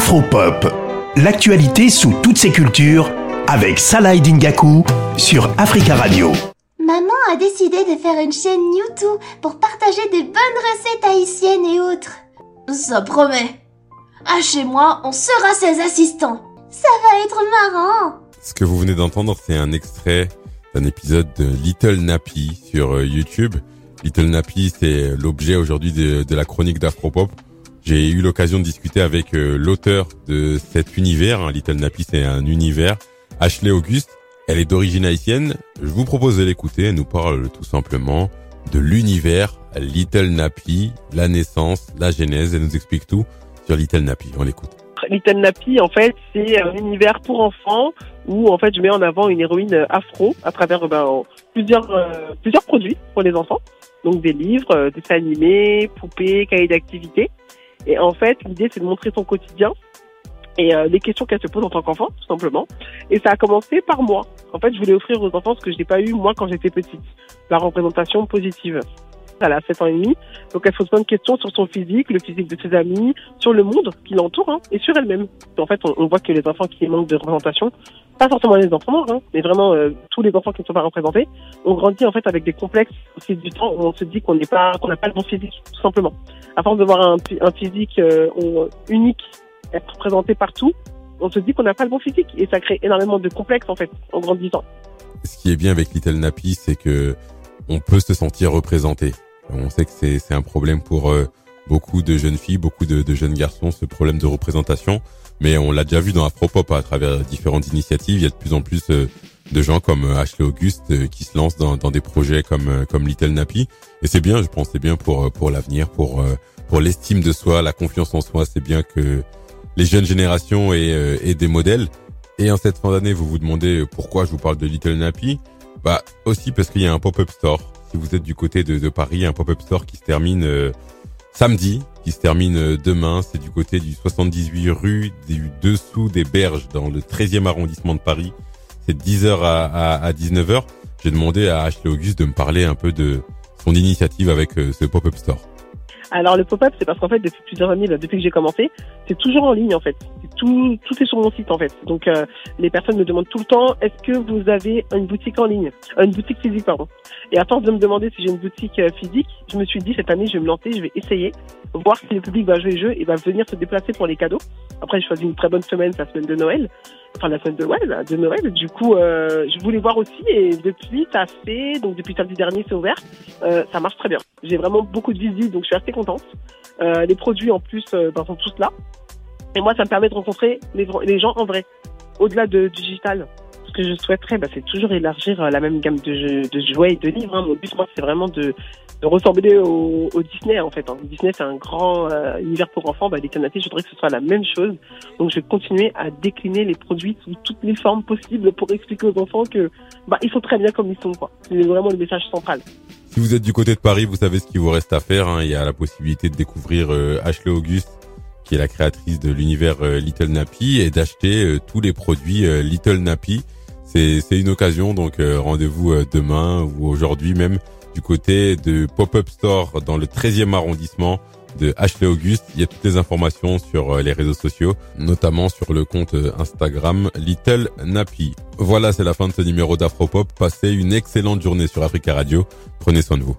Afropop, l'actualité sous toutes ses cultures avec Salah Dingaku sur Africa Radio. Maman a décidé de faire une chaîne YouTube pour partager des bonnes recettes haïtiennes et autres. Ça promet. Ah, chez moi, on sera ses assistants. Ça va être marrant. Ce que vous venez d'entendre, c'est un extrait d'un épisode de Little Nappy sur euh, YouTube. Little Nappy, c'est l'objet aujourd'hui de, de, la chronique d'Afropop. J'ai eu l'occasion de discuter avec euh, l'auteur de cet univers. Hein. Little Nappy, c'est un univers. Ashley Auguste, elle est d'origine haïtienne. Je vous propose de l'écouter. Elle nous parle tout simplement de l'univers Little Nappy, la naissance, la genèse. Elle nous explique tout sur Little Nappy. On l'écoute. Little Nappy, en fait, c'est un univers pour enfants où, en fait, je mets en avant une héroïne afro à travers ben, plusieurs, euh, plusieurs produits pour les enfants. Donc des livres, euh, dessins animés, poupées, cahiers d'activité. Et en fait, l'idée, c'est de montrer son quotidien et euh, les questions qu'elle se pose en tant qu'enfant, tout simplement. Et ça a commencé par moi. En fait, je voulais offrir aux enfants ce que je n'ai pas eu moi quand j'étais petite, la représentation positive. Elle a 7 ans et demi, donc elle se pose plein de questions sur son physique, le physique de ses amis, sur le monde qui l'entoure hein, et sur elle-même. En fait, on, voit que les enfants qui manquent de représentation, pas forcément les enfants noirs, hein, mais vraiment euh, tous les enfants qui ne sont pas représentés, on grandit en fait avec des complexes au du temps où on se dit qu'on n'est pas, qu'on n'a pas le bon physique, tout simplement. À force de voir un, un physique euh, unique être représenté partout, on se dit qu'on n'a pas le bon physique et ça crée énormément de complexes en fait en grandissant. Ce qui est bien avec Little Nappy, c'est que on peut se sentir représenté. On sait que c'est un problème pour euh, beaucoup de jeunes filles, beaucoup de, de, jeunes garçons, ce problème de représentation. Mais on l'a déjà vu dans Afropop à travers différentes initiatives. Il y a de plus en plus euh, de gens comme euh, Ashley Auguste qui se lancent dans, dans des projets comme comme Little Nappy. Et c'est bien, je pense, c'est bien pour pour l'avenir, pour pour l'estime de soi, la confiance en soi. C'est bien que les jeunes générations aient, aient des modèles. Et en cette fin d'année, vous vous demandez pourquoi je vous parle de Little Nappy? Bah aussi parce qu'il y a un pop-up store si vous êtes du côté de, de Paris, un pop-up store qui se termine euh, samedi, qui se termine euh, demain. C'est du côté du 78 rue du dessous des Berges, dans le 13e arrondissement de Paris. C'est 10h à, à, à 19h. J'ai demandé à Ashley Auguste de me parler un peu de son initiative avec euh, ce pop-up store. Alors le pop-up, c'est parce qu'en fait, depuis plusieurs années, depuis que j'ai commencé, c'est toujours en ligne en fait. Tout, tout est sur mon site en fait. Donc euh, les personnes me demandent tout le temps, est-ce que vous avez une boutique en ligne, une boutique physique pardon. Et à force de me demander si j'ai une boutique euh, physique, je me suis dit cette année, je vais me lancer, je vais essayer, voir si le public va jouer le jeu et va venir se déplacer pour les cadeaux. Après, j'ai choisi une très bonne semaine, la semaine de Noël enfin la semaine de Noël, de Noël. Du coup, euh, je voulais voir aussi et depuis ça fait donc depuis samedi dernier c'est ouvert, euh, ça marche très bien. J'ai vraiment beaucoup de visites donc je suis assez contente. Euh, les produits en plus euh, ben, sont tous là et moi ça me permet de rencontrer les, les gens en vrai, au-delà de digital. Ce que je souhaiterais, ben, c'est toujours élargir euh, la même gamme de, de jouets et de livres. Hein. Mon but, moi, c'est vraiment de, ressembler au, Disney en fait. Hein. Disney c'est un grand euh, univers pour enfants, bah, les je voudrais que ce soit la même chose. Donc je vais continuer à décliner les produits sous toutes les formes possibles pour expliquer aux enfants que bah, ils sont très bien comme ils sont. C'est vraiment le message central. Si vous êtes du côté de Paris, vous savez ce qu'il vous reste à faire. Hein. Il y a la possibilité de découvrir euh, Ashley Auguste, qui est la créatrice de l'univers Little Nappy, et d'acheter tous les produits Little Nappy. C'est une occasion, donc rendez-vous demain ou aujourd'hui même du côté de Pop-Up Store dans le 13e arrondissement de Ashley Auguste. Il y a toutes les informations sur euh, les réseaux sociaux, notamment sur le compte euh, Instagram Little Nappy. Voilà, c'est la fin de ce numéro d'Afropop. Passez une excellente journée sur Africa Radio. Prenez soin de vous.